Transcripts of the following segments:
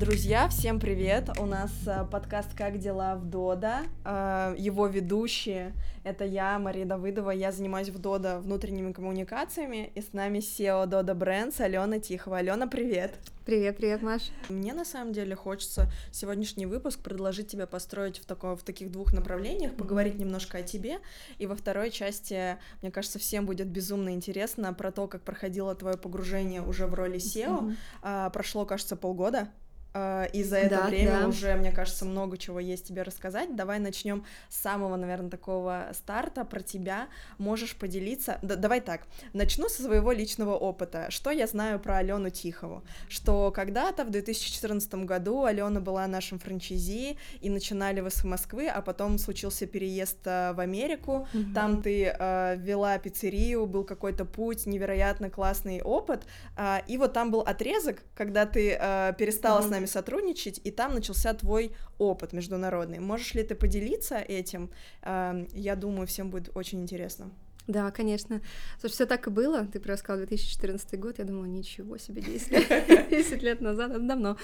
Друзья, всем привет! У нас э, подкаст «Как дела в Дода». Э, его ведущие — это я, Мария Давыдова. Я занимаюсь в Дода внутренними коммуникациями. И с нами SEO Дода Брендс Алена Тихова. Алена, привет! Привет, привет, Маш. Мне на самом деле хочется сегодняшний выпуск предложить тебе построить в, таком, в таких двух направлениях, поговорить немножко о тебе. И во второй части, мне кажется, всем будет безумно интересно про то, как проходило твое погружение уже в роли SEO. Mm-hmm. Прошло, кажется, полгода. А, и за это да, время да. уже, мне кажется, много чего есть тебе рассказать. Давай начнем с самого, наверное, такого старта про тебя. Можешь поделиться. Да, давай так. Начну со своего личного опыта. Что я знаю про Алену Тихову? Что когда-то в 2014 году Алена была нашим франчайзи и начинали вы с Москвы, а потом случился переезд э, в Америку. Mm-hmm. Там ты э, вела пиццерию, был какой-то путь, невероятно классный опыт. Э, и вот там был отрезок, когда ты э, перестала mm-hmm. с нами нами сотрудничать, и там начался твой опыт международный. Можешь ли ты поделиться этим? Эм, я думаю, всем будет очень интересно. Да, конечно. Слушай, все так и было. Ты просто сказал 2014 год. Я думала, ничего себе, 10 лет, 10 лет назад, это давно.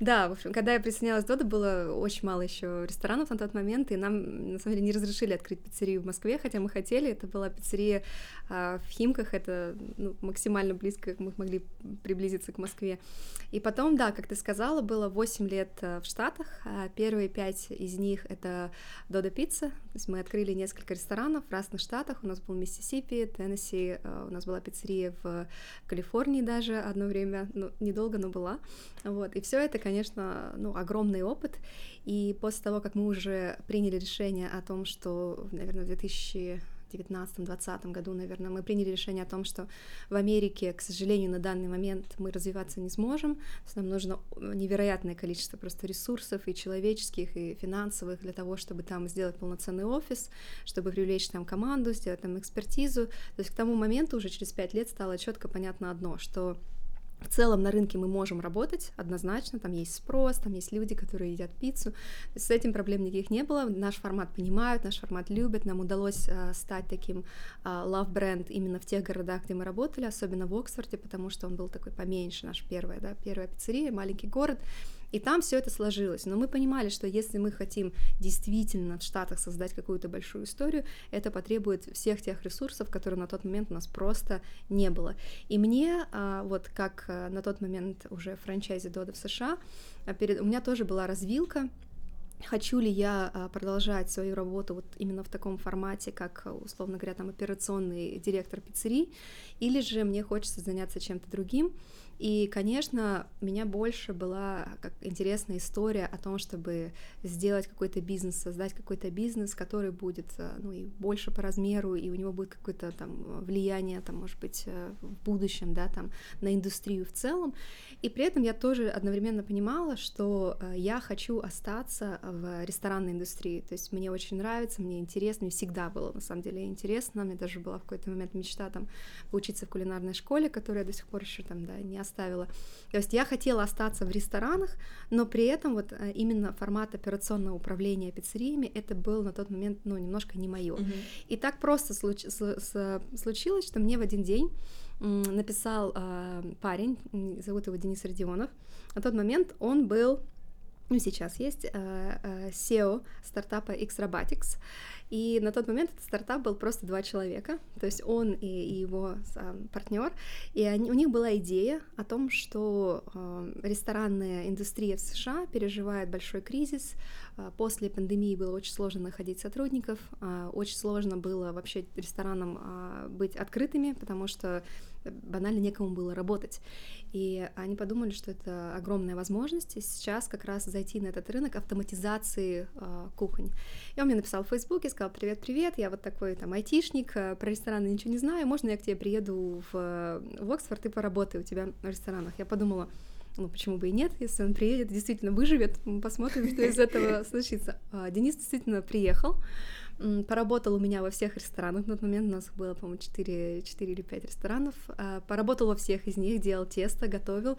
Да, в общем, когда я присоединялась к Дода, было очень мало еще ресторанов на тот момент, и нам, на самом деле, не разрешили открыть пиццерию в Москве, хотя мы хотели. Это была пиццерия а, в Химках, это ну, максимально близко, мы могли приблизиться к Москве. И потом, да, как ты сказала, было 8 лет а, в Штатах. А первые 5 из них — это Дода Пицца. То есть мы открыли несколько ресторанов в разных штатах. У нас был Миссисипи, Теннесси, э, у нас была пиццерия в Калифорнии даже одно время, ну, недолго, но была. Вот. И все это, конечно, ну, огромный опыт. И после того, как мы уже приняли решение о том, что, наверное, в 2000 2019-2020 году, наверное, мы приняли решение о том, что в Америке, к сожалению, на данный момент мы развиваться не сможем. Нам нужно невероятное количество просто ресурсов и человеческих, и финансовых для того, чтобы там сделать полноценный офис, чтобы привлечь там команду, сделать там экспертизу. То есть к тому моменту уже через пять лет стало четко понятно одно, что в целом на рынке мы можем работать однозначно, там есть спрос, там есть люди, которые едят пиццу. С этим проблем никаких не было. Наш формат понимают, наш формат любят. Нам удалось э, стать таким э, love бренд именно в тех городах, где мы работали, особенно в Оксфорде, потому что он был такой поменьше, наш первая, да, первая пиццерия, маленький город. И там все это сложилось. Но мы понимали, что если мы хотим действительно в Штатах создать какую-то большую историю, это потребует всех тех ресурсов, которые на тот момент у нас просто не было. И мне, а, вот как а, на тот момент уже франчайзи Дода в США, а, перед... у меня тоже была развилка, хочу ли я продолжать свою работу вот именно в таком формате, как, условно говоря, там операционный директор пиццерии, или же мне хочется заняться чем-то другим. И, конечно, меня больше была как интересная история о том, чтобы сделать какой-то бизнес, создать какой-то бизнес, который будет, э, ну, и больше по размеру, и у него будет какое-то там влияние, там, может быть, э, в будущем, да, там, на индустрию в целом. И при этом я тоже одновременно понимала, что э, я хочу остаться в ресторанной индустрии. То есть мне очень нравится, мне интересно, мне всегда было на самом деле интересно. Мне даже была в какой-то момент мечта там поучиться в кулинарной школе, которую я до сих пор еще там, да, не оставила. То есть я хотела остаться в ресторанах, но при этом вот э, именно формат операционного управления пиццериями это был на тот момент, ну, немножко не мое. Uh-huh. И так просто случ- случилось, что мне в один день написал э, парень, зовут его Денис Родионов. На тот момент он был, ну сейчас есть, э, э, SEO стартапа X-Robotics. И на тот момент этот стартап был просто два человека, то есть он и, его партнер. И они, у них была идея о том, что э, ресторанная индустрия в США переживает большой кризис. Э, после пандемии было очень сложно находить сотрудников, э, очень сложно было вообще ресторанам э, быть открытыми, потому что банально некому было работать. И они подумали, что это огромная возможность и сейчас как раз зайти на этот рынок автоматизации э, кухонь. И он мне написал в Фейсбуке, сказал, привет-привет, я вот такой там айтишник, э, про рестораны ничего не знаю, можно я к тебе приеду в, в Оксфорд и поработаю у тебя в ресторанах? Я подумала, ну, почему бы и нет, если он приедет, действительно выживет, посмотрим, что из этого случится. А Денис действительно приехал, поработал у меня во всех ресторанах, на тот момент у нас было, по-моему, 4, 4 или 5 ресторанов, а, поработал во всех из них, делал тесто, готовил,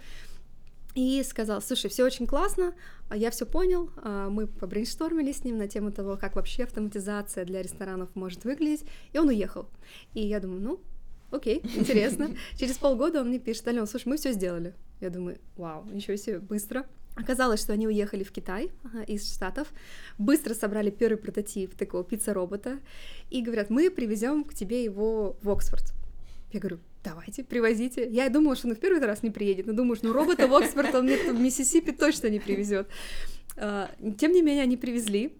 и сказал, слушай, все очень классно, а я все понял, а, мы побрейнштормили с ним на тему того, как вообще автоматизация для ресторанов может выглядеть, и он уехал. И я думаю, ну, окей, интересно. Через полгода он мне пишет, Алена, слушай, мы все сделали. Я думаю, вау, ничего себе, быстро. Оказалось, что они уехали в Китай из Штатов, быстро собрали первый прототип такого пицца-робота и говорят, мы привезем к тебе его в Оксфорд. Я говорю, давайте, привозите. Я думала, что он в первый раз не приедет, но думаю, что ну, робота в Оксфорд он мне в Миссисипи точно не привезет. А, тем не менее, они привезли,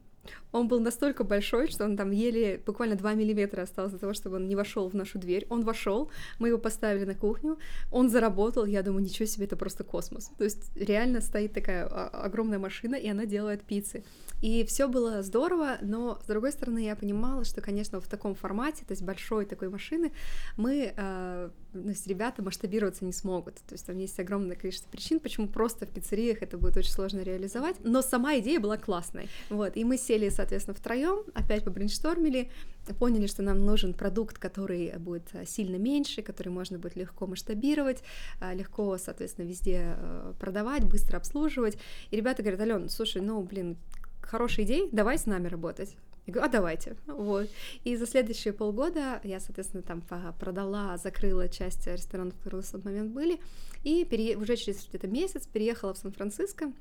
он был настолько большой, что он там еле буквально 2 миллиметра осталось для того, чтобы он не вошел в нашу дверь. Он вошел, мы его поставили на кухню, он заработал, я думаю, ничего себе, это просто космос. То есть реально стоит такая а, огромная машина, и она делает пиццы. И все было здорово, но с другой стороны я понимала, что, конечно, в таком формате, то есть большой такой машины, мы, э, то есть ребята масштабироваться не смогут. То есть там есть огромное количество причин, почему просто в пиццериях это будет очень сложно реализовать. Но сама идея была классной. Вот, и мы сели, соответственно, втроем, опять побрейнштормили, поняли, что нам нужен продукт, который будет сильно меньше, который можно будет легко масштабировать, э, легко, соответственно, везде э, продавать, быстро обслуживать. И ребята говорят, Ален, слушай, ну, блин, хорошая идея, давай с нами работать. Я говорю, а давайте. Вот. И за следующие полгода я, соответственно, там продала, закрыла часть ресторанов, которые в тот момент были, и пере... уже через где-то месяц переехала в Сан-Франциско,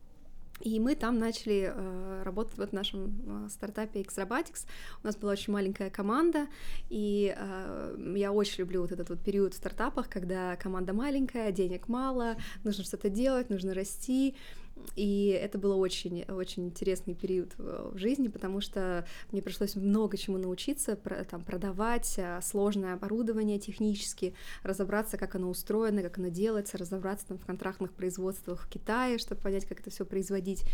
и мы там начали э, работать вот в нашем э, стартапе X-Robotics. У нас была очень маленькая команда, и э, я очень люблю вот этот вот период в стартапах, когда команда маленькая, денег мало, нужно что-то делать, нужно расти. И это был очень, очень интересный период в жизни, потому что мне пришлось много чему научиться, там, продавать а, сложное оборудование технически, разобраться, как оно устроено, как оно делается, разобраться там, в контрактных производствах в Китае, чтобы понять, как это все производить.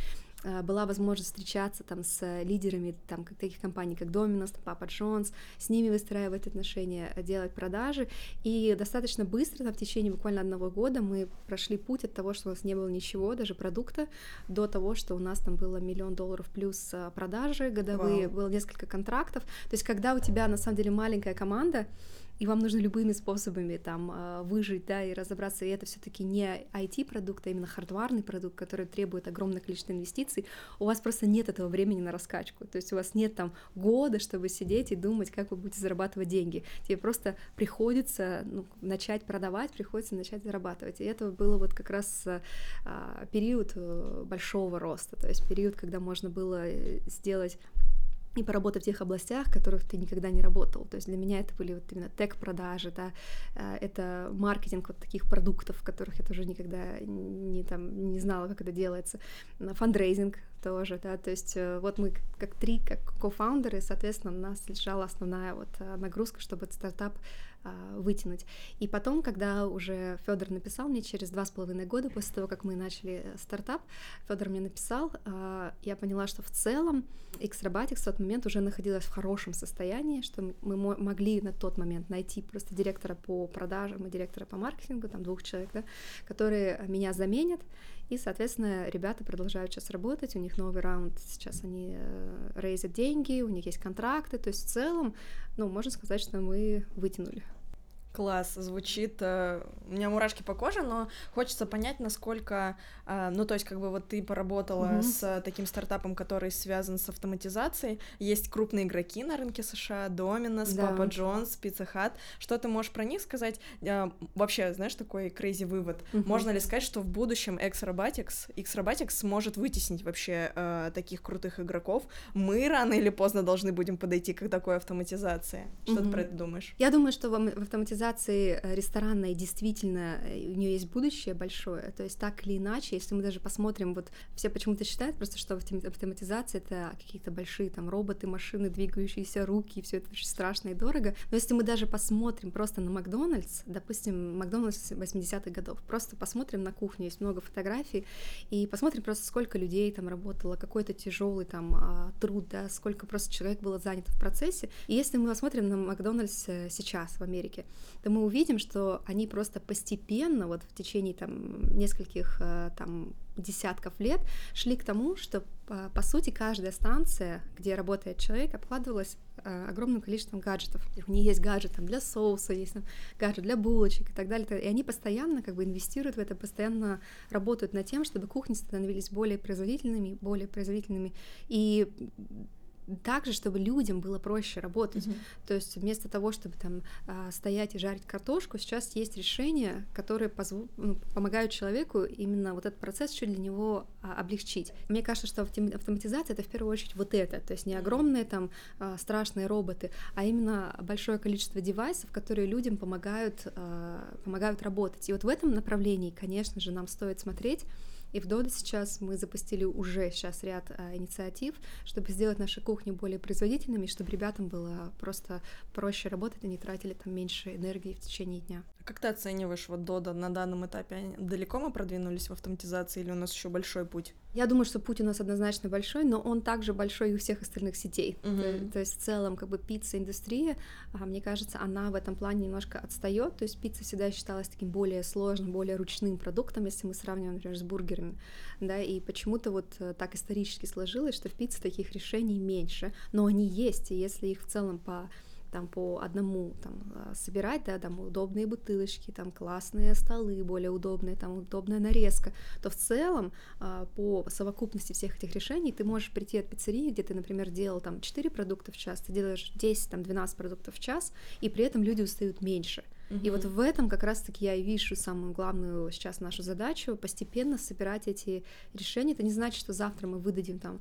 А, была возможность встречаться там с лидерами там, таких компаний, как Domino's, Papa John's, с ними выстраивать отношения, делать продажи, и достаточно быстро, там, в течение буквально одного года мы прошли путь от того, что у нас не было ничего, даже продукта, до того, что у нас там было миллион долларов плюс а, продажи годовые, Вау. было несколько контрактов, то есть когда у тебя на самом деле маленькая команда, и вам нужно любыми способами там а, выжить, да, и разобраться, и это все таки не IT-продукт, а именно хардварный продукт, который требует огромное количество инвестиций, у вас просто нет этого времени на раскачку, то есть у вас нет там года, чтобы сидеть и думать, как вы будете зарабатывать деньги, тебе просто приходится ну, начать продавать, приходится начать зарабатывать, и это было вот как раз а, период э, большого роста, то есть период, когда можно было э, сделать и поработать в тех областях, в которых ты никогда не работал. То есть для меня это были вот именно tech-продажи, да, э, это маркетинг вот таких продуктов, которых я тоже никогда не, там, не знала, как это делается, фандрейзинг тоже, да, то есть э, вот мы как три, как кофаундеры, соответственно, у нас лежала основная вот э, нагрузка, чтобы этот стартап вытянуть. И потом, когда уже Федор написал мне через два с половиной года после того, как мы начали э, стартап, Федор мне написал, а, я поняла, что в целом X-Robotics в тот момент уже находилась в хорошем состоянии, что мы могли на тот момент найти просто директора по продажам и директора по маркетингу, там двух человек, да, которые меня заменят, и, соответственно, ребята продолжают сейчас работать, у них новый раунд, сейчас они э, рейзят деньги, у них есть контракты, то есть в целом, ну, можно сказать, что мы вытянули. Класс, звучит. Э, у меня мурашки по коже, но хочется понять, насколько, э, ну то есть как бы вот ты поработала mm-hmm. с таким стартапом, который связан с автоматизацией. Есть крупные игроки на рынке США, Domino's, да. Papa John's, Pizza Hut. Что ты можешь про них сказать? Э, вообще, знаешь, такой crazy вывод. Mm-hmm. Можно ли сказать, что в будущем X-Robotics, X-Robotics сможет вытеснить вообще э, таких крутых игроков? Мы рано или поздно должны будем подойти к такой автоматизации. Что mm-hmm. ты про это думаешь? Я думаю, что в автоматизации организации э, ресторанной действительно э, у нее есть будущее большое. То есть так или иначе, если мы даже посмотрим, вот все почему-то считают просто, что автоматизация это какие-то большие там роботы, машины, двигающиеся руки, все это очень страшно и дорого. Но если мы даже посмотрим просто на Макдональдс, допустим, Макдональдс 80-х годов, просто посмотрим на кухню, есть много фотографий, и посмотрим просто, сколько людей там работало, какой-то тяжелый там а, труд, да, сколько просто человек было занято в процессе. И если мы посмотрим на Макдональдс э, сейчас в Америке, то мы увидим, что они просто постепенно, вот в течение там нескольких э, там десятков лет шли к тому, что по сути каждая станция, где работает человек, обкладывалась э, огромным количеством гаджетов. У них есть гаджет там, для соуса, есть там, гаджет для булочек и так далее. И они постоянно как бы инвестируют в это, постоянно работают над тем, чтобы кухни становились более производительными, более производительными. И также, чтобы людям было проще работать. Mm-hmm. То есть вместо того, чтобы там а, стоять и жарить картошку, сейчас есть решения, которые позв... ну, помогают человеку именно вот этот процесс чуть для него а, облегчить. Мне кажется, что автоматизация это в первую очередь вот это, то есть не огромные там а, страшные роботы, а именно большое количество девайсов, которые людям помогают, помогают работать. И вот в этом направлении, конечно же, нам стоит смотреть и в Доде сейчас мы запустили уже сейчас ряд а, инициатив, чтобы сделать наши кухни более производительными, чтобы ребятам было просто проще работать, они тратили там меньше энергии в течение дня. Как ты оцениваешь вот Дода на данном этапе? Далеко мы продвинулись в автоматизации или у нас еще большой путь? Я думаю, что путь у нас однозначно большой, но он также большой и у всех остальных сетей. Угу. То, то есть в целом как бы пицца-индустрия, а, мне кажется, она в этом плане немножко отстает. То есть пицца всегда считалась таким более сложным, более ручным продуктом, если мы сравниваем, например, с бургерами. Да, и почему-то вот э, так исторически сложилось, что в пицце таких решений меньше, но они есть, и если их в целом по там по одному там а, собирать, да, там удобные бутылочки, там классные столы, более удобные, там удобная нарезка, то в целом а, по совокупности всех этих решений ты можешь прийти от пиццерии, где ты, например, делал там 4 продукта в час, ты делаешь 10, там 12 продуктов в час, и при этом люди устают меньше. И вот в этом как раз-таки я и вижу самую главную сейчас нашу задачу постепенно собирать эти решения. Это не значит, что завтра мы выдадим там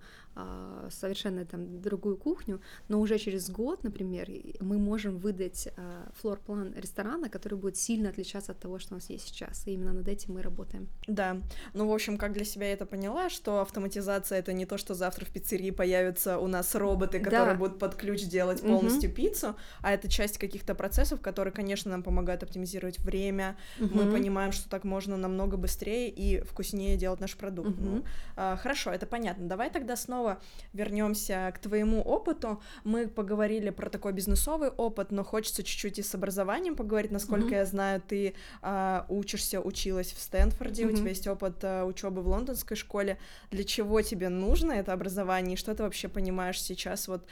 совершенно там другую кухню, но уже через год, например, мы можем выдать а, флор-план ресторана, который будет сильно отличаться от того, что у нас есть сейчас. И именно над этим мы работаем. Да. Ну, в общем, как для себя я это поняла, что автоматизация это не то, что завтра в пиццерии появятся у нас роботы, которые да. будут под ключ делать полностью угу. пиццу, а это часть каких-то процессов, которые, конечно, нам помогают оптимизировать время. Угу. Мы понимаем, что так можно намного быстрее и вкуснее делать наш продукт. Угу. Ну, а, хорошо, это понятно. Давай тогда снова снова вернемся к твоему опыту. Мы поговорили про такой бизнесовый опыт, но хочется чуть-чуть и с образованием поговорить. Насколько mm-hmm. я знаю, ты э, учишься, училась в Стэнфорде, mm-hmm. у тебя есть опыт э, учебы в лондонской школе. Для чего тебе нужно это образование и что ты вообще понимаешь сейчас? Вот,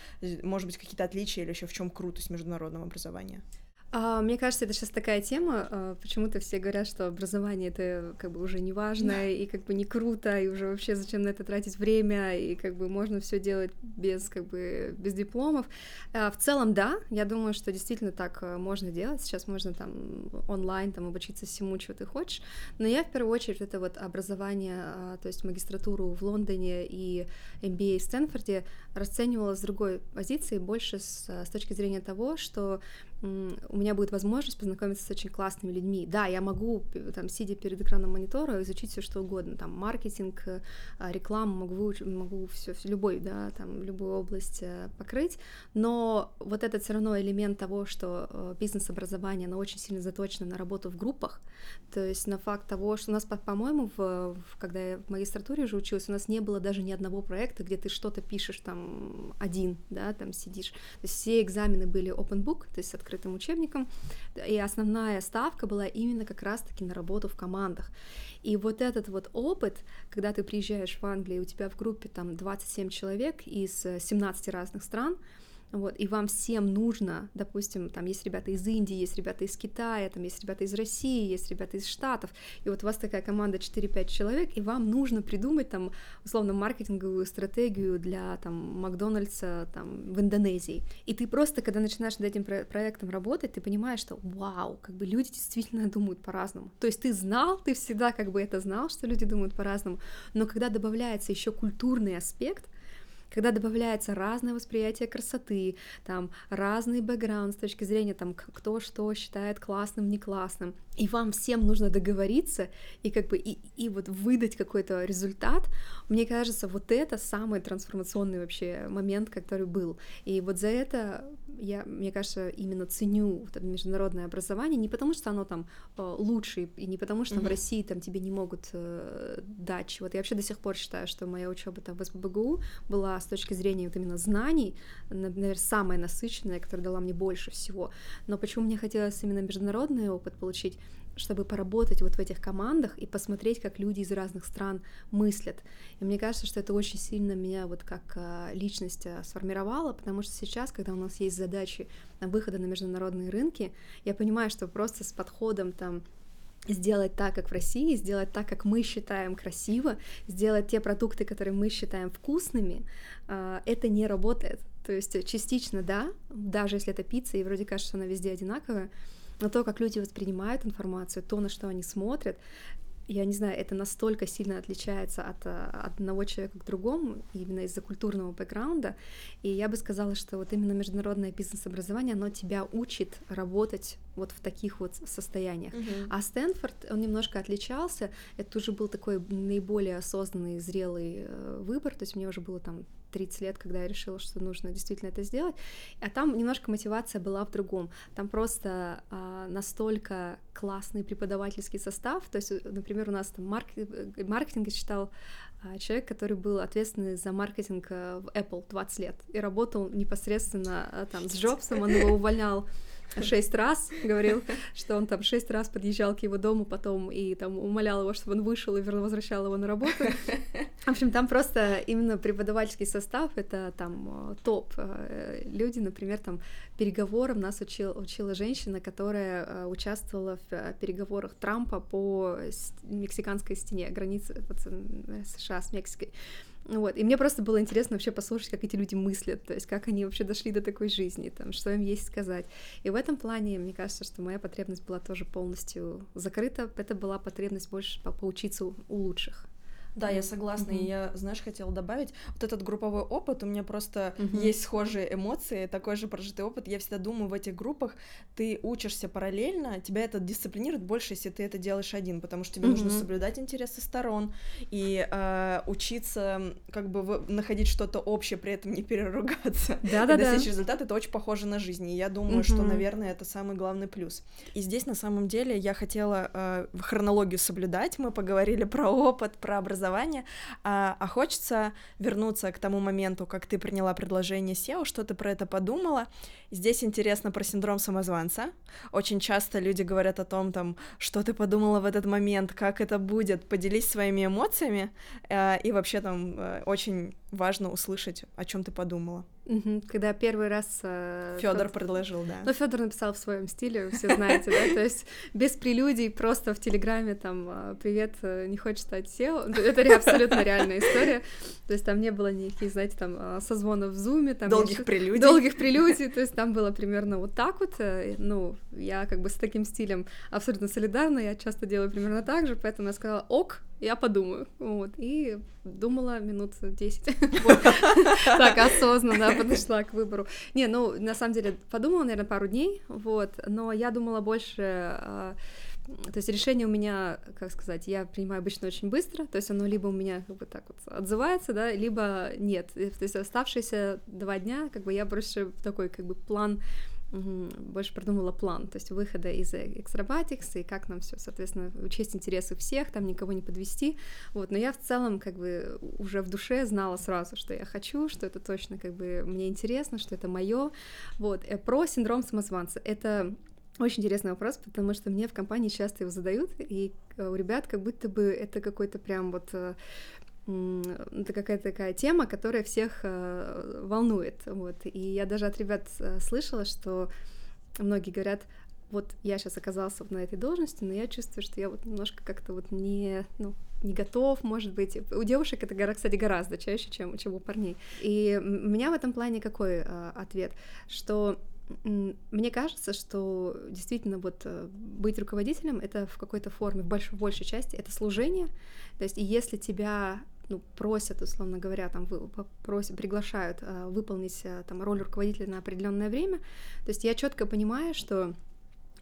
может быть, какие-то отличия или еще в чем крутость международного образования? А, мне кажется, это сейчас такая тема. А, почему-то все говорят, что образование это как бы уже не важно и как бы не круто, и уже вообще зачем на это тратить время, и как бы можно все делать без как бы без дипломов. А, в целом, да, я думаю, что действительно так можно делать. Сейчас можно там онлайн там обучиться всему, чего ты хочешь. Но я в первую очередь это вот образование, то есть магистратуру в Лондоне и MBA в Стэнфорде расценивала с другой позиции, больше с, с точки зрения того, что у меня будет возможность познакомиться с очень классными людьми. Да, я могу, там, сидя перед экраном монитора, изучить все что угодно, там, маркетинг, э, рекламу, могу, могу все, любой, да, там, любую область э, покрыть, но вот этот все равно элемент того, что э, бизнес-образование, оно очень сильно заточено на работу в группах, то есть на факт того, что у нас, по-моему, в, когда я в магистратуре уже училась, у нас не было даже ни одного проекта, где ты что-то пишешь там один, да, там сидишь. То есть все экзамены были open book, то есть открытым учебником, и основная ставка была именно как раз-таки на работу в командах. И вот этот вот опыт, когда ты приезжаешь в Англию, у тебя в группе там 27 человек из 17 разных стран, вот, и вам всем нужно, допустим, там есть ребята из Индии, есть ребята из Китая, там есть ребята из России, есть ребята из Штатов, и вот у вас такая команда 4-5 человек, и вам нужно придумать там, условно, маркетинговую стратегию для там Макдональдса там в Индонезии. И ты просто, когда начинаешь над этим про- проектом работать, ты понимаешь, что вау, как бы люди действительно думают по-разному. То есть ты знал, ты всегда как бы это знал, что люди думают по-разному, но когда добавляется еще культурный аспект, когда добавляется разное восприятие красоты, там разный бэкграунд с точки зрения там кто что считает классным, не классным, и вам всем нужно договориться и как бы и, и вот выдать какой-то результат, мне кажется, вот это самый трансформационный вообще момент, который был. И вот за это я, мне кажется, именно ценю вот это международное образование не потому, что оно там э, лучше, и не потому, что mm-hmm. в России там тебе не могут э, дать чего-то. Я вообще до сих пор считаю, что моя учеба там в СПБГУ была с точки зрения вот именно знаний, наверное, самая насыщенная, которая дала мне больше всего. Но почему мне хотелось именно международный опыт получить? Чтобы поработать вот в этих командах и посмотреть, как люди из разных стран мыслят. И мне кажется, что это очень сильно меня вот как а, личность а, сформировало, потому что сейчас, когда у нас есть задачи выхода на международные рынки, я понимаю, что просто с подходом там сделать так, как в России, сделать так, как мы считаем красиво, сделать те продукты, которые мы считаем вкусными, а, это не работает. То есть частично, да, даже если это пицца, и вроде кажется, что она везде одинаковая, но то, как люди воспринимают информацию, то, на что они смотрят, я не знаю, это настолько сильно отличается от, э, от одного человека к другому, именно из-за культурного бэкграунда. И я бы сказала, что вот именно международное бизнес-образование, оно тебя учит работать вот в таких вот состояниях. Uh-huh. А Стэнфорд, он немножко отличался, это уже был такой наиболее осознанный, зрелый э, выбор, то есть мне уже было там 30 лет, когда я решила, что нужно действительно это сделать. А там немножко мотивация была в другом. Там просто а, настолько классный преподавательский состав. То есть, например, у нас там марк... маркетинг читал а, человек, который был ответственный за маркетинг э, в Apple 20 лет и работал непосредственно а, там с Джобсом, он его увольнял шесть раз, говорил, что он там шесть раз подъезжал к его дому потом и там умолял его, чтобы он вышел и возвращал его на работу. В общем, там просто именно преподавательский состав — это там э, топ. Э, люди, например, там переговорам нас учил, учила женщина, которая э, участвовала в переговорах Трампа по мексиканской стене, границе США с Мексикой. Вот, и мне просто было интересно вообще послушать, как эти люди мыслят, то есть как они вообще дошли до такой жизни, там, что им есть сказать. И в этом плане, мне кажется, что моя потребность была тоже полностью закрыта, это была потребность больше поучиться у лучших. Да, я согласна. Mm-hmm. И я, знаешь, хотела добавить, вот этот групповой опыт, у меня просто mm-hmm. есть схожие эмоции, такой же прожитый опыт. Я всегда думаю, в этих группах ты учишься параллельно, тебя это дисциплинирует больше, если ты это делаешь один, потому что тебе mm-hmm. нужно соблюдать интересы сторон и э, учиться как бы находить что-то общее, при этом не переругаться. Да-да-да. И достичь результата, это очень похоже на жизнь. И я думаю, mm-hmm. что, наверное, это самый главный плюс. И здесь, на самом деле, я хотела э, хронологию соблюдать. Мы поговорили про опыт, про образование, образования, а, а хочется вернуться к тому моменту, как ты приняла предложение SEO, что ты про это подумала. Здесь интересно про синдром самозванца. Очень часто люди говорят о том, там, что ты подумала в этот момент, как это будет. Поделись своими эмоциями, э, и вообще там э, очень важно услышать, о чем ты подумала. Угу. Когда первый раз э, Федор предложил, да. Ну, Федор написал в своем стиле, все знаете, да, то есть без прелюдий, просто в Телеграме там э, привет, э, не хочешь стать SEO. Это абсолютно реальная история. То есть там не было никаких, знаете, там э, созвонов в зуме, там долгих прелюдий. Долгих прелюдий, то есть там было примерно вот так вот. Ну, я как бы с таким стилем абсолютно солидарна, я часто делаю примерно так же, поэтому я сказала ок, я подумаю. Вот. И думала минут 10. Так, осознанно подошла к выбору. Не, ну, на самом деле, подумала, наверное, пару дней, вот, но я думала больше а, то есть решение у меня, как сказать, я принимаю обычно очень быстро, то есть оно либо у меня как бы так вот отзывается, да, либо нет. То есть оставшиеся два дня, как бы я больше такой как бы план больше продумала план, то есть выхода из экстрабатикс и как нам все, соответственно, учесть интересы всех, там никого не подвести, вот, но я в целом как бы уже в душе знала сразу, что я хочу, что это точно как бы мне интересно, что это мое, вот, э, про синдром самозванца, это очень интересный вопрос, потому что мне в компании часто его задают, и э, у ребят как будто бы это какой-то прям вот э, это какая-то такая тема, которая всех э, волнует. Вот. И я даже от ребят э, слышала, что многие говорят, вот я сейчас оказался на этой должности, но я чувствую, что я вот немножко как-то вот не, ну, не готов, может быть. У девушек это, кстати, гораздо чаще, чем, чем у парней. И у меня в этом плане какой э, ответ? Что мне кажется, что действительно вот быть руководителем это в какой-то форме, в большей, большей части, это служение. То есть, если тебя ну, просят, условно говоря, там, вы, просят, приглашают э, выполнить э, там, роль руководителя на определенное время. То есть я четко понимаю, что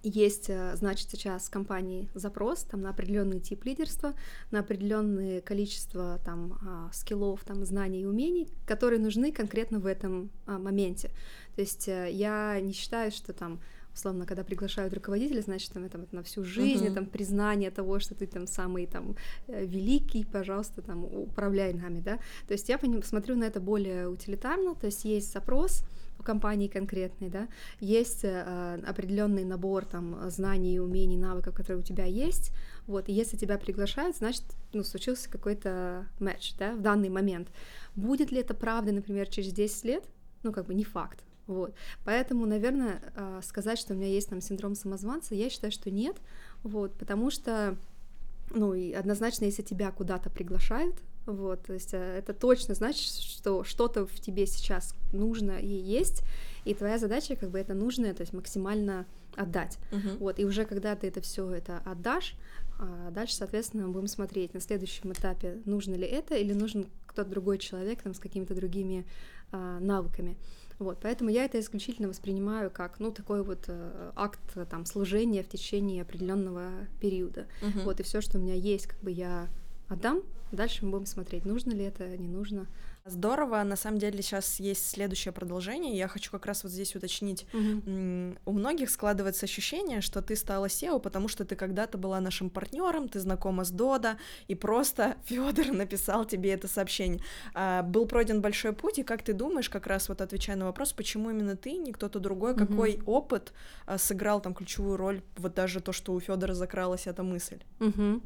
есть, э, значит, сейчас в компании запрос там, на определенный тип лидерства, на определенное количество там, а, скиллов, там, знаний и умений, которые нужны конкретно в этом а, моменте. То есть э, я не считаю, что там условно, когда приглашают руководителя, значит, там это, на всю жизнь, uh-huh. там признание того, что ты там самый там э, великий, пожалуйста, там управляй нами, да. То есть я смотрю на это более утилитарно, то есть есть запрос у компании конкретный, да, есть э, определенный набор там знаний, умений, навыков, которые у тебя есть, вот, и если тебя приглашают, значит, ну, случился какой-то матч, да, в данный момент. Будет ли это правда, например, через 10 лет? Ну, как бы не факт, Вот. Поэтому, наверное, а, сказать, что у меня есть там синдром самозванца, я считаю, что нет. Вот, потому что, ну, и однозначно, если тебя куда-то приглашают, вот, то есть э, это точно значит, что что-то в тебе сейчас нужно и есть, и твоя задача как бы это нужное, то есть максимально отдать. Uh-huh. Вот, и уже когда ты это все это отдашь, а дальше, соответственно, будем смотреть на следующем этапе, нужно ли это или нужен кто-то другой человек там, с какими-то другими а, навыками. Вот, поэтому я это исключительно воспринимаю как, ну, такой вот э, акт там служения в течение определенного периода. Uh-huh. Вот, и все, что у меня есть, как бы я отдам, дальше мы будем смотреть, нужно ли это, не нужно. Здорово. На самом деле сейчас есть следующее продолжение. Я хочу как раз вот здесь уточнить. Угу. У многих складывается ощущение, что ты стала SEO, потому что ты когда-то была нашим партнером, ты знакома с Дода, и просто Федор написал тебе это сообщение. А, был пройден большой путь, и как ты думаешь, как раз вот отвечая на вопрос, почему именно ты, не кто-то другой, угу. какой опыт а, сыграл там ключевую роль, вот даже то, что у Федора закралась эта мысль? Угу.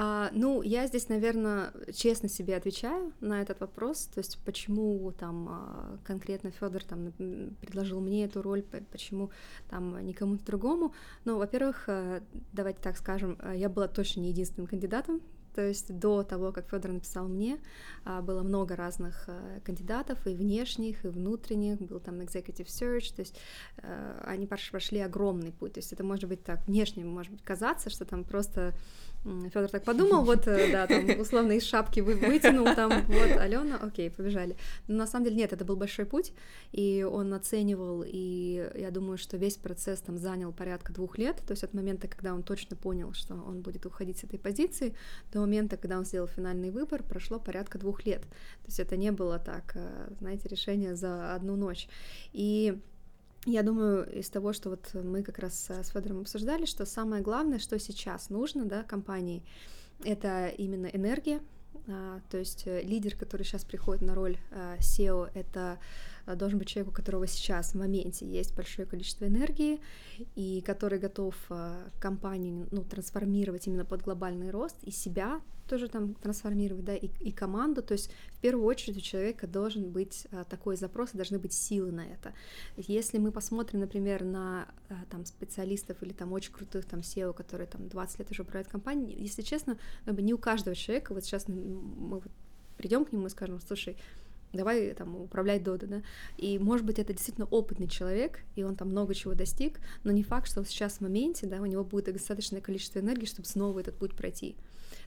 А, ну, я здесь, наверное, честно себе отвечаю на этот вопрос, то есть почему там а, конкретно Федор там предложил мне эту роль, почему там не кому-то другому. Ну, во-первых, э, давайте так скажем, э, я была точно не единственным кандидатом то есть до того, как Федор написал мне, а, было много разных э, кандидатов, и внешних, и внутренних, был там executive search, то есть они прошли огромный путь. То есть это может быть так, внешне может быть казаться, что там просто Федор так подумал, вот, э, да, там, условно, из шапки вы вытянул, там, вот, Алена, окей, побежали. Но на самом деле нет, это был большой путь, и он оценивал, и я думаю, что весь процесс там занял порядка двух лет, то есть от момента, когда он точно понял, что он будет уходить с этой позиции, до момента, когда он сделал финальный выбор, прошло порядка двух лет. То есть это не было так, э, знаете, решение за одну ночь. И я думаю, из того, что вот мы как раз с Федором обсуждали, что самое главное, что сейчас нужно да, компании, это именно энергия, а, то есть э, лидер, который сейчас приходит на роль SEO, это должен быть человек, у которого сейчас в моменте есть большое количество энергии, и который готов компанию ну, трансформировать именно под глобальный рост, и себя тоже там трансформировать, да, и, и команду, то есть в первую очередь у человека должен быть а, такой запрос, и должны быть силы на это. Если мы посмотрим, например, на там специалистов или там очень крутых там SEO, которые там 20 лет уже управляют компанией, если честно, не у каждого человека, вот сейчас мы вот придем к нему и скажем, слушай, давай там управлять Дода, да, и может быть это действительно опытный человек, и он там много чего достиг, но не факт, что сейчас в моменте, да, у него будет достаточное количество энергии, чтобы снова этот путь пройти.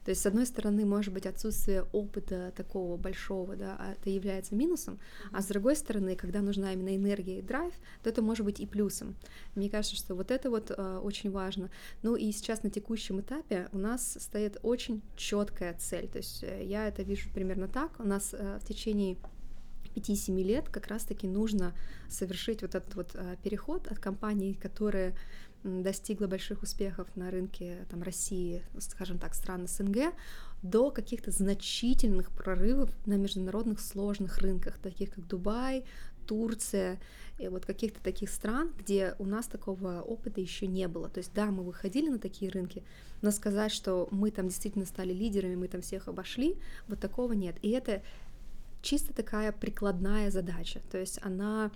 То есть, с одной стороны, может быть, отсутствие опыта такого большого, да, а это является минусом, а с другой стороны, когда нужна именно энергия и драйв, то это может быть и плюсом. Мне кажется, что вот это вот э, очень важно. Ну и сейчас на текущем этапе у нас стоит очень четкая цель. То есть э, я это вижу примерно так. У нас э, в течение 5-7 лет как раз-таки нужно совершить вот этот вот э, переход от компании, которые достигла больших успехов на рынке там, России, скажем так, стран СНГ, до каких-то значительных прорывов на международных сложных рынках, таких как Дубай, Турция, и вот каких-то таких стран, где у нас такого опыта еще не было. То есть, да, мы выходили на такие рынки, но сказать, что мы там действительно стали лидерами, мы там всех обошли, вот такого нет. И это чисто такая прикладная задача. То есть она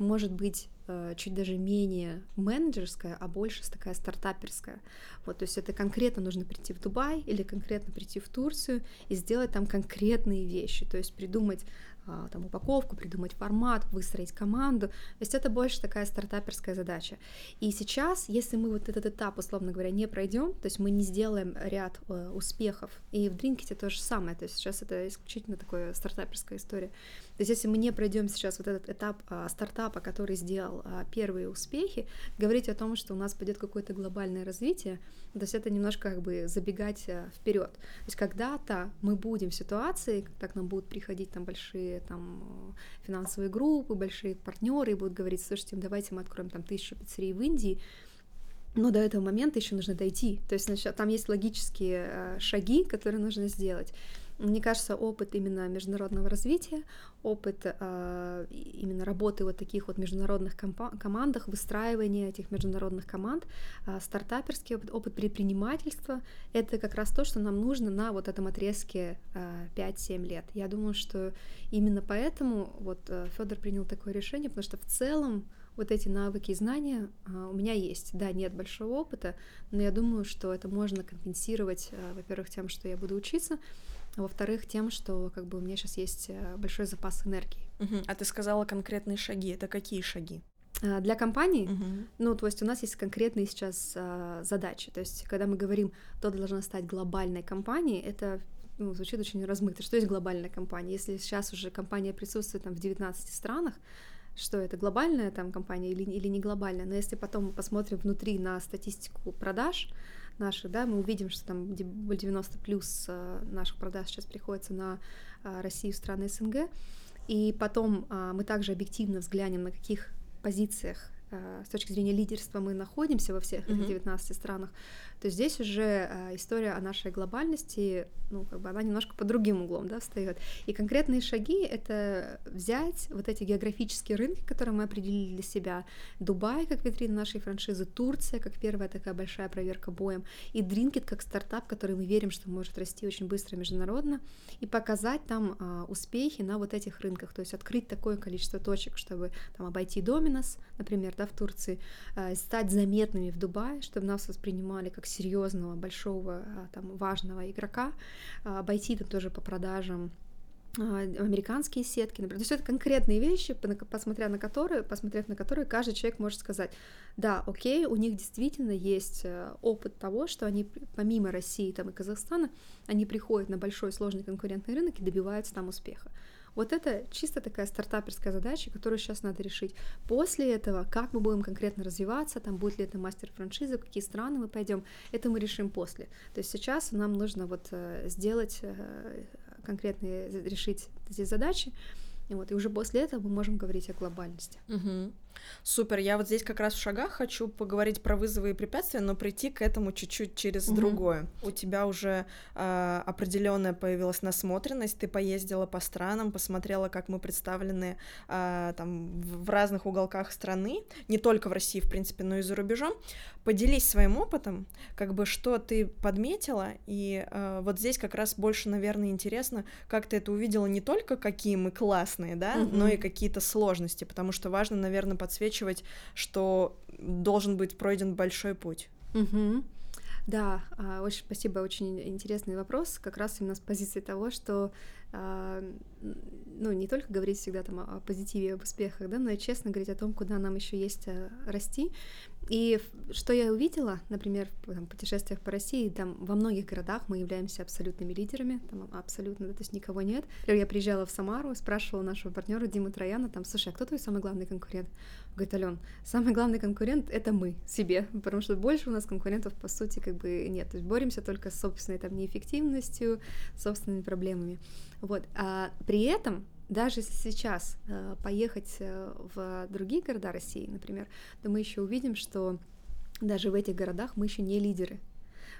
может быть э, чуть даже менее менеджерская, а больше такая стартаперская. Вот, то есть это конкретно нужно прийти в Дубай или конкретно прийти в Турцию и сделать там конкретные вещи, то есть придумать а, там упаковку, придумать формат, выстроить команду. То есть это больше такая стартаперская задача. И сейчас, если мы вот этот этап, условно говоря, не пройдем, то есть мы не сделаем ряд э, успехов, и в Дринкете то же самое, то есть сейчас это исключительно такая стартаперская история. То есть если мы не пройдем сейчас вот этот этап а, стартапа, который сделал а, первые успехи, говорить о том, что у нас пойдет какое-то глобальное развитие, то есть это немножко как бы забегать а, вперед. То есть когда-то мы будем в ситуации, когда к нам будут приходить там большие там финансовые группы, большие партнеры и будут говорить, слушайте, давайте мы откроем там тысячу пиццерий в Индии, но до этого момента еще нужно дойти. То есть значит, там есть логические э, шаги, которые нужно сделать. Мне кажется, опыт именно международного развития, опыт э, именно работы вот таких вот международных командах, выстраивания этих международных команд, э, стартаперский опыт, опыт предпринимательства, это как раз то, что нам нужно на вот этом отрезке э, 5-7 лет. Я думаю, что именно поэтому вот э, Федор принял такое решение, потому что в целом вот эти навыки и знания а, у меня есть. Да, нет большого опыта, но я думаю, что это можно компенсировать, а, во-первых, тем, что я буду учиться, а во-вторых, тем, что как бы у меня сейчас есть э, большой запас энергии. Uh-huh. А ты сказала конкретные шаги. Это какие шаги? Для компании, uh-huh. ну, то есть у нас есть конкретные сейчас а, задачи. То есть, когда мы говорим, то должна стать глобальной компанией, это ну, звучит очень размыто. Что есть глобальная компания? Если сейчас уже компания присутствует там в 19 странах, что это глобальная там компания или, или не глобальная, но если потом посмотрим внутри на статистику продаж наших, да, мы увидим, что там 90 плюс э, наших продаж сейчас приходится на э, Россию, страны СНГ, и потом а, мы также объективно взглянем, на каких позициях с точки зрения лидерства мы находимся во всех mm-hmm. 19 странах, то здесь уже э, история о нашей глобальности, ну, как бы она немножко по другим углом, да, встает. И конкретные шаги — это взять вот эти географические рынки, которые мы определили для себя, Дубай как витрина нашей франшизы, Турция как первая такая большая проверка боем, и Дринкет как стартап, который мы верим, что может расти очень быстро международно, и показать там а, успехи на вот этих рынках, то есть открыть такое количество точек, чтобы там обойти Доминос, например, да, в Турции, а, стать заметными в Дубае, чтобы нас воспринимали как серьезного, большого, а, там, важного игрока, а, обойти там тоже по продажам американские сетки, например. То есть это конкретные вещи, посмотря на которые, посмотрев на которые, каждый человек может сказать, да, окей, у них действительно есть э, опыт того, что они помимо России там, и Казахстана, они приходят на большой сложный конкурентный рынок и добиваются там успеха. Вот это чисто такая стартаперская задача, которую сейчас надо решить. После этого, как мы будем конкретно развиваться, там будет ли это мастер франшизы, в какие страны мы пойдем, это мы решим после. То есть сейчас нам нужно вот э, сделать э, конкретные, решить эти задачи, и вот, и уже после этого мы можем говорить о глобальности. Угу. Супер, я вот здесь как раз в шагах хочу поговорить про вызовы и препятствия, но прийти к этому чуть-чуть через угу. другое. У тебя уже э, определенная появилась насмотренность, ты поездила по странам, посмотрела, как мы представлены э, там в разных уголках страны, не только в России, в принципе, но и за рубежом. Поделись своим опытом, как бы что ты подметила, и э, вот здесь как раз больше, наверное, интересно, как ты это увидела не только какие мы классные, да, угу. но и какие-то сложности, потому что важно, наверное, подсвечивать, что должен быть пройден большой путь. Угу. Да, а, очень спасибо, очень интересный вопрос, как раз именно с позиции того, что а, ну, не только говорить всегда там о позитиве, об успехах, да, но и честно говорить о том, куда нам еще есть э, расти. И что я увидела, например, в там, путешествиях по России, там во многих городах мы являемся абсолютными лидерами, там абсолютно, да, то есть никого нет. Я приезжала в Самару, спрашивала нашего партнера Димы Трояна, там, слушай, а кто твой самый главный конкурент? Он говорит, Ален, самый главный конкурент — это мы себе, потому что больше у нас конкурентов, по сути, как бы нет. То есть боремся только с собственной там неэффективностью, собственными проблемами. Вот. А при этом даже если сейчас э, поехать э, в другие города России, например, то мы еще увидим, что даже в этих городах мы еще не лидеры.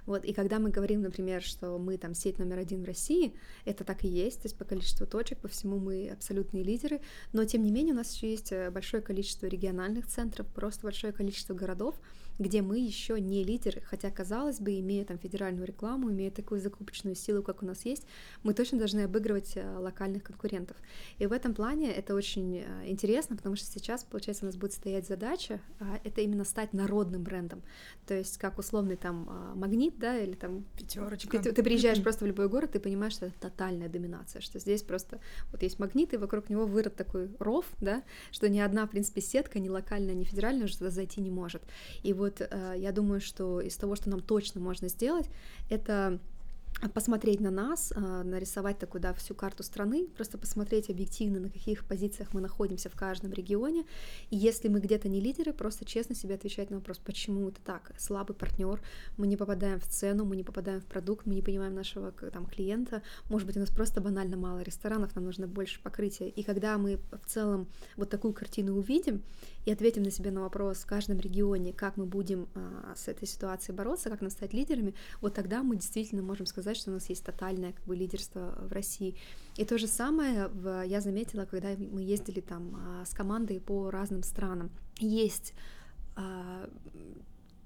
Вот, и когда мы говорим, например, что мы там сеть номер один в России, это так и есть, то есть по количеству точек, по всему мы абсолютные лидеры, но тем не менее у нас еще есть э, большое количество региональных центров, просто большое количество городов, где мы еще не лидеры, хотя, казалось бы, имея там федеральную рекламу, имея такую закупочную силу, как у нас есть, мы точно должны обыгрывать э, локальных конкурентов. И в этом плане это очень э, интересно, потому что сейчас, получается, у нас будет стоять задача, а, это именно стать народным брендом, то есть как условный там а, магнит, да, или там пятерочка. Ты, ты приезжаешь просто в любой город, ты понимаешь, что это тотальная доминация, что здесь просто вот есть магнит, и вокруг него вырод такой ров, да, что ни одна, в принципе, сетка, ни локальная, ни федеральная уже туда зайти не может. И вот вот э, я думаю, что из того, что нам точно можно сделать, это посмотреть на нас, а, нарисовать такую, да, всю карту страны, просто посмотреть объективно, на каких позициях мы находимся в каждом регионе. И если мы где-то не лидеры, просто честно себе отвечать на вопрос, почему это так. Слабый партнер, мы не попадаем в цену, мы не попадаем в продукт, мы не понимаем нашего там, клиента. Может быть, у нас просто банально мало ресторанов, нам нужно больше покрытия. И когда мы в целом вот такую картину увидим и ответим на себе на вопрос в каждом регионе, как мы будем а, с этой ситуацией бороться, как нам стать лидерами, вот тогда мы действительно можем сказать, сказать, что у нас есть тотальное как бы лидерство в России. И то же самое в, я заметила, когда мы ездили там а, с командой по разным странам. Есть а,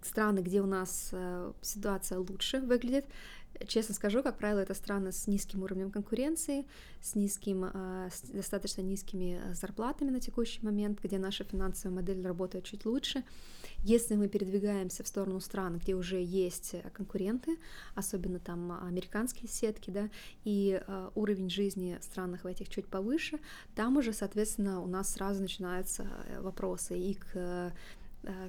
страны, где у нас а, ситуация лучше выглядит, Честно скажу, как правило, это страны с низким уровнем конкуренции, с, низким, а, с достаточно низкими а, зарплатами на текущий момент, где наша финансовая модель работает чуть лучше. Если мы передвигаемся в сторону стран, где уже есть конкуренты, особенно там американские сетки, да, и а, уровень жизни в странах в этих чуть повыше, там уже, соответственно, у нас сразу начинаются э, вопросы и к Э,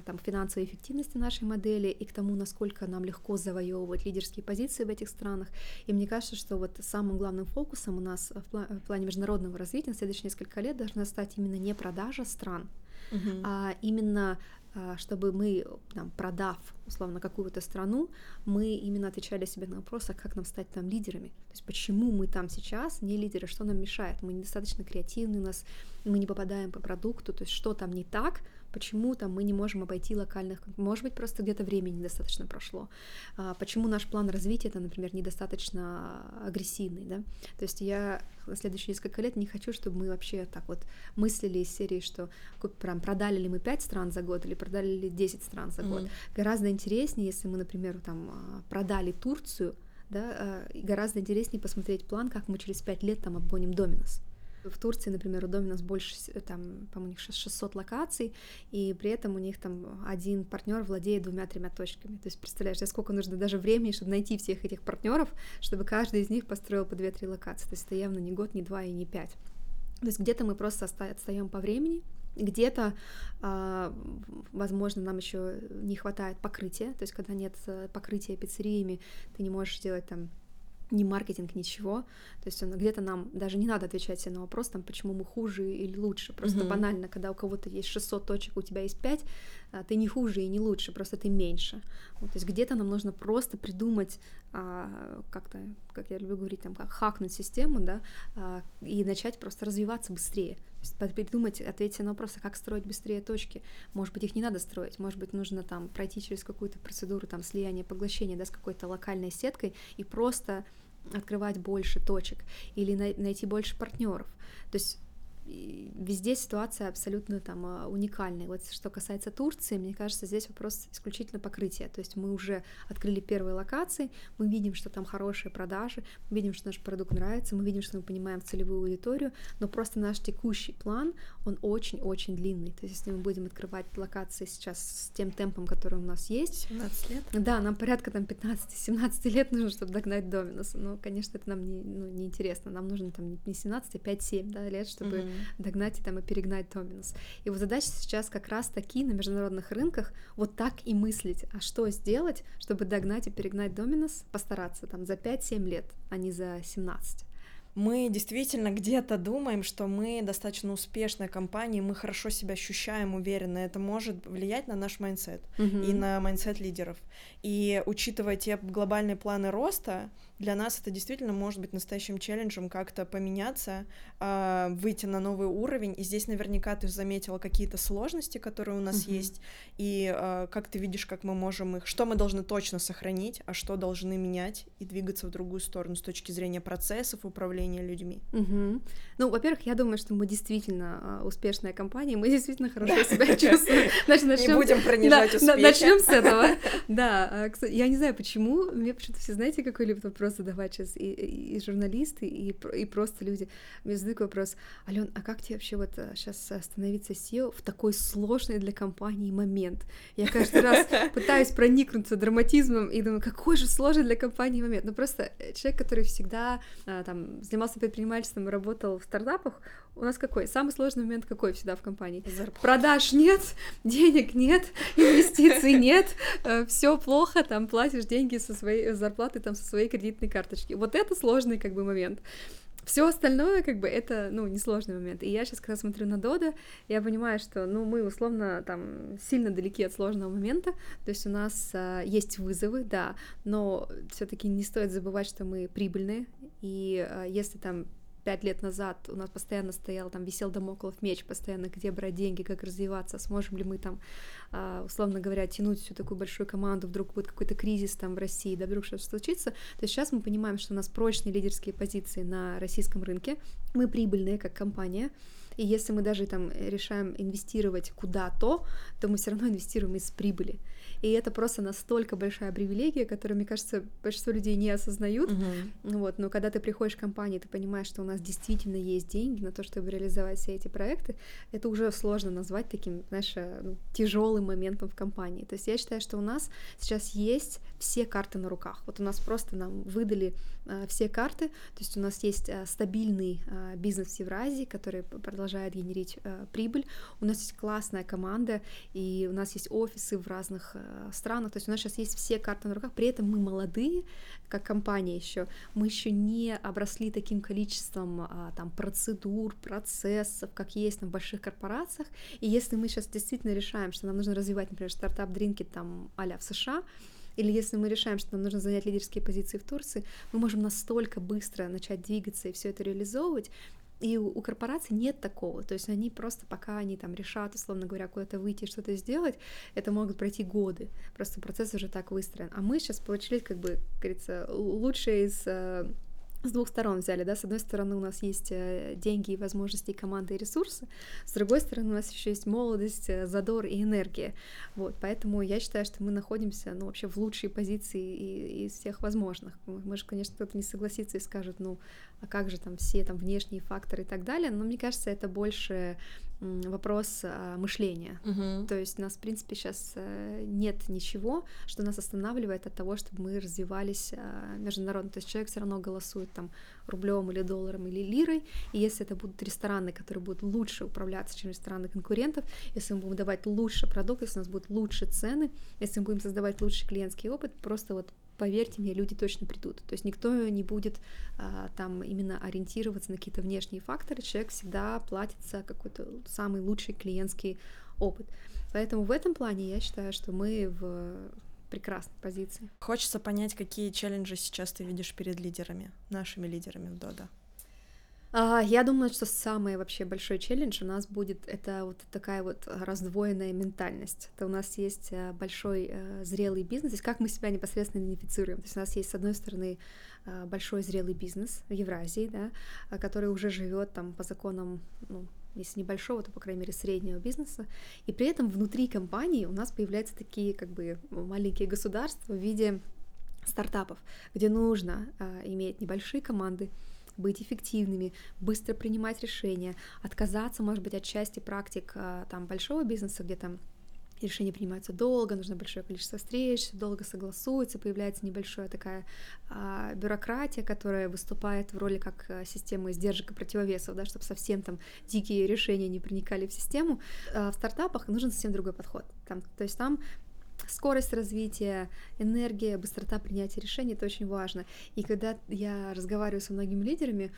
там, финансовой эффективности нашей модели и к тому, насколько нам легко завоевывать лидерские позиции в этих странах. И мне кажется, что вот самым главным фокусом у нас в плане международного развития на следующие несколько лет должна стать именно не продажа стран, uh-huh. а именно а, чтобы мы, там, продав, условно, какую-то страну, мы именно отвечали себе на вопрос, а как нам стать там лидерами. То есть почему мы там сейчас не лидеры, что нам мешает? Мы недостаточно креативны, нас, мы не попадаем по продукту, то есть что там не так, почему там мы не можем обойти локальных, может быть, просто где-то времени недостаточно прошло, а, почему наш план развития, это, например, недостаточно агрессивный, да, то есть я на следующие несколько лет не хочу, чтобы мы вообще так вот мыслили из серии, что прям продали ли мы 5 стран за год или продали ли 10 стран за год. Mm-hmm. Гораздо интереснее, если мы, например, там а, продали Турцию, да, а, гораздо интереснее посмотреть план, как мы через 5 лет там обгоним Доминос. В Турции, например, у Доминос больше, там, по-моему, у них 600 локаций, и при этом у них там один партнер владеет двумя-тремя точками. То есть, представляешь, сколько нужно даже времени, чтобы найти всех этих партнеров, чтобы каждый из них построил по 2-3 локации. То есть это явно не год, не два и не пять. То есть где-то мы просто отстаем по времени, где-то, а, возможно, нам еще не хватает покрытия, то есть когда нет э, покрытия пиццериями, ты не можешь сделать там ни маркетинг, ничего. То есть где-то нам даже не надо отвечать себе на вопрос, там, почему мы хуже или лучше. Просто mm-hmm. банально, когда у кого-то есть 600 точек, у тебя есть 5, а, ты не хуже и не лучше, просто ты меньше. Вот, то есть где-то нам нужно просто придумать а, как-то, как я люблю говорить, там, как хакнуть систему, да, а, и начать просто развиваться быстрее придумать, ответить на вопрос, а как строить быстрее точки. Может быть, их не надо строить, может быть, нужно там пройти через какую-то процедуру там слияния, поглощения, да, с какой-то локальной сеткой и просто открывать больше точек или найти больше партнеров. То есть везде ситуация абсолютно там а, уникальная. Вот что касается Турции, мне кажется, здесь вопрос исключительно покрытия. То есть мы уже открыли первые локации, мы видим, что там хорошие продажи, мы видим, что наш продукт нравится, мы видим, что мы понимаем целевую аудиторию, но просто наш текущий план, он очень-очень длинный. То есть если мы будем открывать локации сейчас с тем темпом, который у нас есть... 17 лет? Да, нам порядка там 15-17 лет нужно, чтобы догнать Доминус. Но, конечно, это нам не, ну, не интересно. Нам нужно там не 17, а 5-7 да, лет, чтобы mm-hmm догнать и там и перегнать Доминус. И вот задача сейчас как раз таки на международных рынках вот так и мыслить, а что сделать, чтобы догнать и перегнать Domino's, постараться там за 5-7 лет, а не за 17 мы действительно где-то думаем, что мы достаточно успешная компания, мы хорошо себя ощущаем уверенно, это может влиять на наш mindset mm-hmm. и на mindset лидеров. И учитывая те глобальные планы роста, для нас это действительно может быть настоящим челленджем как-то поменяться, э, выйти на новый уровень. И здесь наверняка ты заметила какие-то сложности, которые у нас uh-huh. есть, и э, как ты видишь, как мы можем их, что мы должны точно сохранить, а что должны менять и двигаться в другую сторону с точки зрения процессов управления людьми. Uh-huh. Ну, во-первых, я думаю, что мы действительно э, успешная компания, мы действительно хорошо себя чувствуем. Не будем принижать успехи. Начнем с этого. Да, я не знаю, почему, мне почему-то все знаете, какой-либо вопрос вопрос задавать сейчас и, и, и журналисты, и, и просто люди. Мне задают вопрос, Ален, а как тебе вообще вот сейчас э, становиться SEO в такой сложный для компании момент? Я каждый раз пытаюсь проникнуться драматизмом и думаю, какой же сложный для компании момент. Ну просто э, человек, который всегда э, там занимался предпринимательством и работал в стартапах, у нас какой? Самый сложный момент какой всегда в компании? Зарплата. Продаж нет, денег нет, инвестиций нет, все плохо, там платишь деньги со своей зарплаты, там со своей кредитной кредитной карточки. Вот это сложный как бы момент. Все остальное, как бы, это, ну, несложный момент. И я сейчас, когда смотрю на Дода, я понимаю, что, ну, мы условно там сильно далеки от сложного момента. То есть у нас а, есть вызовы, да, но все-таки не стоит забывать, что мы прибыльные. И а, если там пять лет назад у нас постоянно стоял, там висел домоклов меч, постоянно где брать деньги, как развиваться, сможем ли мы там, а, условно говоря, тянуть всю такую большую команду, вдруг будет какой-то кризис там в России, да, вдруг что-то случится. То есть сейчас мы понимаем, что у нас прочные лидерские позиции на российском рынке, мы прибыльные как компания, и если мы даже там решаем инвестировать куда-то, то мы все равно инвестируем из прибыли. И это просто настолько большая привилегия, которую, мне кажется, большинство людей не осознают. Uh-huh. Вот, но когда ты приходишь в компанию, ты понимаешь, что у нас действительно есть деньги на то, чтобы реализовать все эти проекты, это уже сложно назвать таким, знаешь, э, ну, тяжелым моментом в компании. То есть я считаю, что у нас сейчас есть все карты на руках. Вот у нас просто нам выдали э, все карты, то есть у нас есть э, стабильный э, бизнес в Евразии, который продолжает генерить э, прибыль. У нас есть классная команда, и у нас есть офисы в разных э, странах. То есть у нас сейчас есть все карты на руках. При этом мы молодые, как компания еще. Мы еще не обросли таким количеством э, там процедур, процессов, как есть там, в больших корпорациях. И если мы сейчас действительно решаем, что нам нужно развивать, например, стартап-дринки там а в США, или если мы решаем, что нам нужно занять лидерские позиции в Турции, мы можем настолько быстро начать двигаться и все это реализовывать, и у, у корпораций нет такого, то есть они просто пока они там решат, условно говоря, куда-то выйти, что-то сделать, это могут пройти годы, просто процесс уже так выстроен. А мы сейчас получили, как бы, как говорится, лучшее из э, с двух сторон взяли, да, с одной стороны у нас есть э, деньги и возможности, команды, и ресурсы, с другой стороны у нас еще есть молодость, э, задор и энергия, вот, поэтому я считаю, что мы находимся, ну, вообще в лучшей позиции из всех возможных, может, конечно, кто-то не согласится и скажет, ну, а как же там все там внешние факторы и так далее, но мне кажется, это больше вопрос а, мышления. Uh-huh. То есть у нас, в принципе, сейчас а, нет ничего, что нас останавливает от того, чтобы мы развивались а, международно. То есть человек все равно голосует там рублем или долларом или лирой, и если это будут рестораны, которые будут лучше управляться, чем рестораны конкурентов, если мы будем давать лучше продукт, если у нас будут лучше цены, если мы будем создавать лучший клиентский опыт, просто вот поверьте мне, люди точно придут. То есть никто не будет а, там именно ориентироваться на какие-то внешние факторы. Человек всегда платит за какой-то самый лучший клиентский опыт. Поэтому в этом плане я считаю, что мы в прекрасной позиции. Хочется понять, какие челленджи сейчас ты видишь перед лидерами, нашими лидерами в Дода. А, я думаю, что самый вообще большой челлендж у нас будет это вот такая вот раздвоенная ментальность. Это у нас есть э, большой э, зрелый бизнес, то есть как мы себя непосредственно идентифицируем. То есть у нас есть с одной стороны э, большой зрелый бизнес в Евразии, да, который уже живет там по законам ну, если небольшого, то, по крайней мере, среднего бизнеса. И при этом внутри компании у нас появляются такие как бы маленькие государства в виде стартапов, где нужно а, иметь небольшие команды, быть эффективными, быстро принимать решения, отказаться, может быть, от части практик а, там большого бизнеса, где там решения принимаются долго, нужно большое количество встреч, долго согласуется, появляется небольшая такая а, бюрократия, которая выступает в роли как а, системы сдержек и противовесов, да, чтобы совсем там дикие решения не проникали в систему. А в стартапах нужен совсем другой подход. Там, то есть там скорость развития, энергия, быстрота принятия решений, это очень важно. И когда я разговариваю со многими лидерами,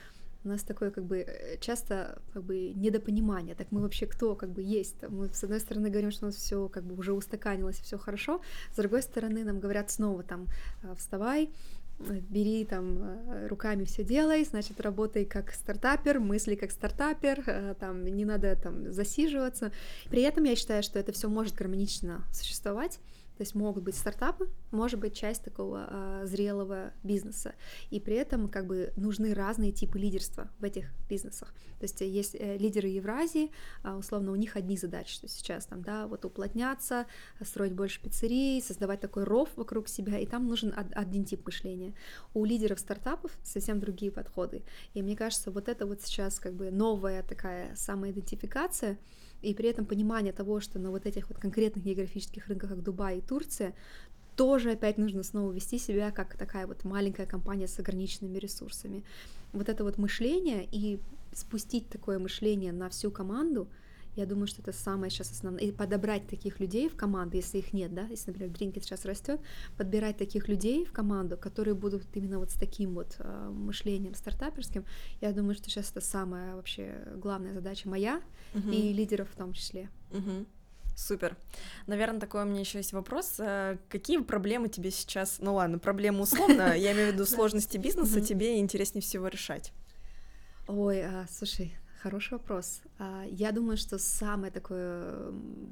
у нас такое как бы э, часто как бы недопонимание, так мы вообще кто как бы есть. Мы с одной стороны говорим, что у нас все как бы уже устаканилось, все хорошо, с другой стороны нам говорят снова там «А, вставай, бери там э, руками все делай, значит, работай как стартапер, мысли как стартапер, э, там не надо там засиживаться. При этом я считаю, что это все может гармонично существовать. То есть могут быть стартапы, может быть часть такого э, зрелого бизнеса. И при этом как бы нужны разные типы лидерства в этих бизнесах. То есть есть э, лидеры Евразии, э, условно, у них одни задачи, что сейчас там, да, вот уплотняться, строить больше пиццерий, создавать такой ров вокруг себя, и там нужен од- один тип мышления. У лидеров стартапов совсем другие подходы. И мне кажется, вот это вот сейчас как бы новая такая самоидентификация, и при этом понимание того, что на вот этих вот конкретных географических рынках, как Дубай и Турция, тоже опять нужно снова вести себя как такая вот маленькая компания с ограниченными ресурсами. Вот это вот мышление и спустить такое мышление на всю команду — я думаю, что это самое сейчас основное. И подобрать таких людей в команду, если их нет, да, если, например, Дринкет сейчас растет, подбирать таких людей в команду, которые будут именно вот с таким вот э, мышлением стартаперским, я думаю, что сейчас это самая вообще главная задача моя uh-huh. и лидеров в том числе. Uh-huh. Супер. Наверное, такой у меня еще есть вопрос. Э, какие проблемы тебе сейчас, ну ладно, проблемы условно, я имею в виду сложности бизнеса, тебе интереснее всего решать? Ой, а, слушай, Хороший вопрос. А, я думаю, что самое такое,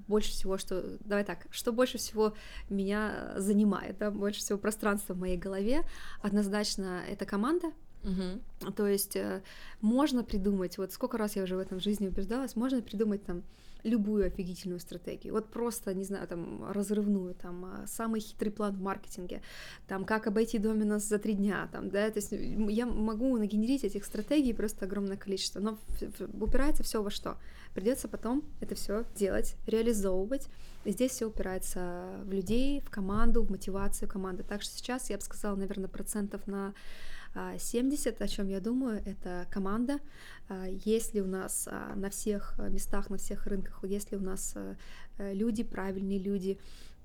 больше всего, что... Давай так, что больше всего меня занимает, да, больше всего пространства в моей голове, однозначно это команда, Угу. То есть э, можно придумать, вот сколько раз я уже в этом жизни убеждалась, можно придумать там любую офигительную стратегию. Вот просто, не знаю, там, разрывную, там, а, самый хитрый план в маркетинге, там, как обойти Доминос за три дня, там, да, то есть я могу нагенерить этих стратегий просто огромное количество, но упирается все во что? Придется потом это все делать, реализовывать, и здесь все упирается в людей, в команду, в мотивацию команды. Так что сейчас я бы сказала, наверное, процентов на 70, о чем я думаю, это команда. А, если у нас а, на всех местах, на всех рынках, если у нас э, люди, правильные люди,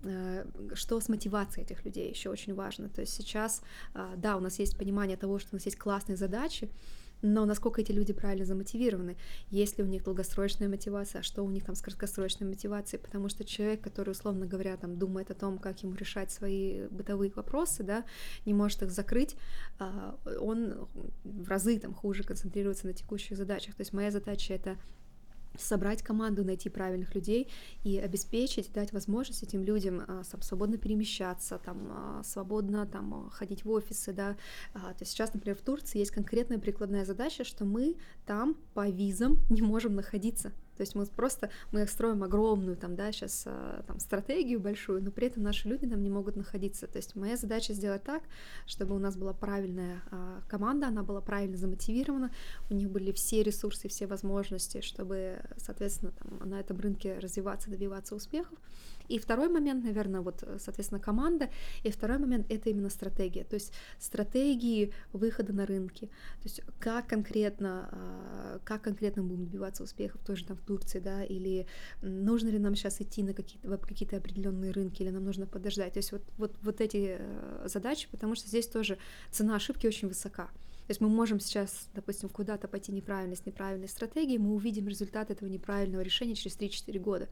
э, что с мотивацией этих людей еще очень важно. То есть сейчас, а, да, у нас есть понимание того, что у нас есть классные задачи, но насколько эти люди правильно замотивированы, есть ли у них долгосрочная мотивация, а что у них там с краткосрочной мотивацией, потому что человек, который, условно говоря, там думает о том, как ему решать свои бытовые вопросы, да, не может их закрыть, а, он в разы там хуже концентрируется на текущих задачах. То есть моя задача это собрать команду, найти правильных людей и обеспечить, дать возможность этим людям а, свободно перемещаться, там, а, свободно там, ходить в офисы, да. А, то есть сейчас, например, в Турции есть конкретная прикладная задача, что мы там по визам не можем находиться. То есть мы просто, мы строим огромную там, да, сейчас а, там стратегию большую, но при этом наши люди там не могут находиться. То есть моя задача сделать так, чтобы у нас была правильная а, команда, она была правильно замотивирована, у них были все ресурсы, все возможности, чтобы, соответственно, там, на этом рынке развиваться, добиваться успехов. И второй момент, наверное, вот, соответственно, команда, и второй момент — это именно стратегия, то есть стратегии выхода на рынки, то есть как конкретно, а, как конкретно будем добиваться успехов, тоже там в Турции, да, или нужно ли нам сейчас идти на какие-то, какие-то определенные рынки, или нам нужно подождать, то есть вот, вот, вот эти э, задачи, потому что здесь тоже цена ошибки очень высока, то есть мы можем сейчас, допустим, куда-то пойти неправильно с неправильной стратегией, мы увидим результат этого неправильного решения через 3-4 года.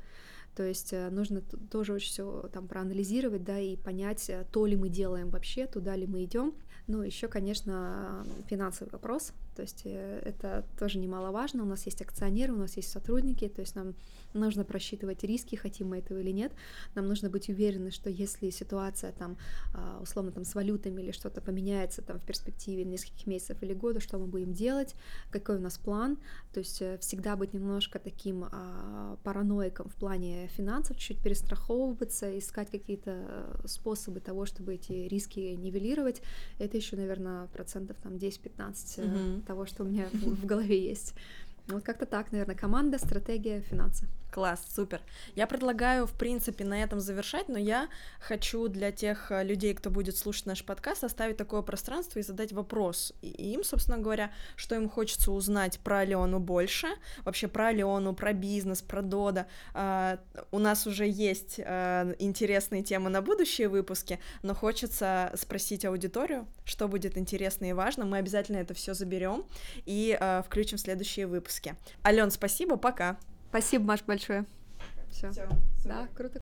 То есть э, нужно тоже очень все там проанализировать, да, и понять, э, то ли мы делаем вообще, туда ли мы идем. Ну, еще, конечно, финансовый вопрос, то есть э, это тоже немаловажно. У нас есть акционеры, у нас есть сотрудники, то есть нам нужно просчитывать риски, хотим мы этого или нет. Нам нужно быть уверены, что если ситуация там а, условно там с валютами или что-то поменяется там в перспективе нескольких месяцев или года, что мы будем делать, какой у нас план. То есть всегда быть немножко таким а, параноиком в плане финансов, чуть-чуть перестраховываться, искать какие-то способы того, чтобы эти риски нивелировать. Это еще, наверное, процентов там 10-15 mm-hmm. Того, что у меня в голове есть. Вот как-то так, наверное, команда, стратегия, финансы. Класс, супер. Я предлагаю, в принципе, на этом завершать, но я хочу для тех э, людей, кто будет слушать наш подкаст, оставить такое пространство и задать вопрос. И им, собственно говоря, что им хочется узнать про Алиону больше, вообще про Алиону, про бизнес, про Дода. Uh, у нас уже есть uh, интересные темы на будущие выпуски, но хочется спросить аудиторию, что будет интересно и важно. Мы обязательно это все заберем и uh, включим в следующие выпуски. Ален, спасибо, пока. Спасибо, Маш, большое. Все. Да, круто.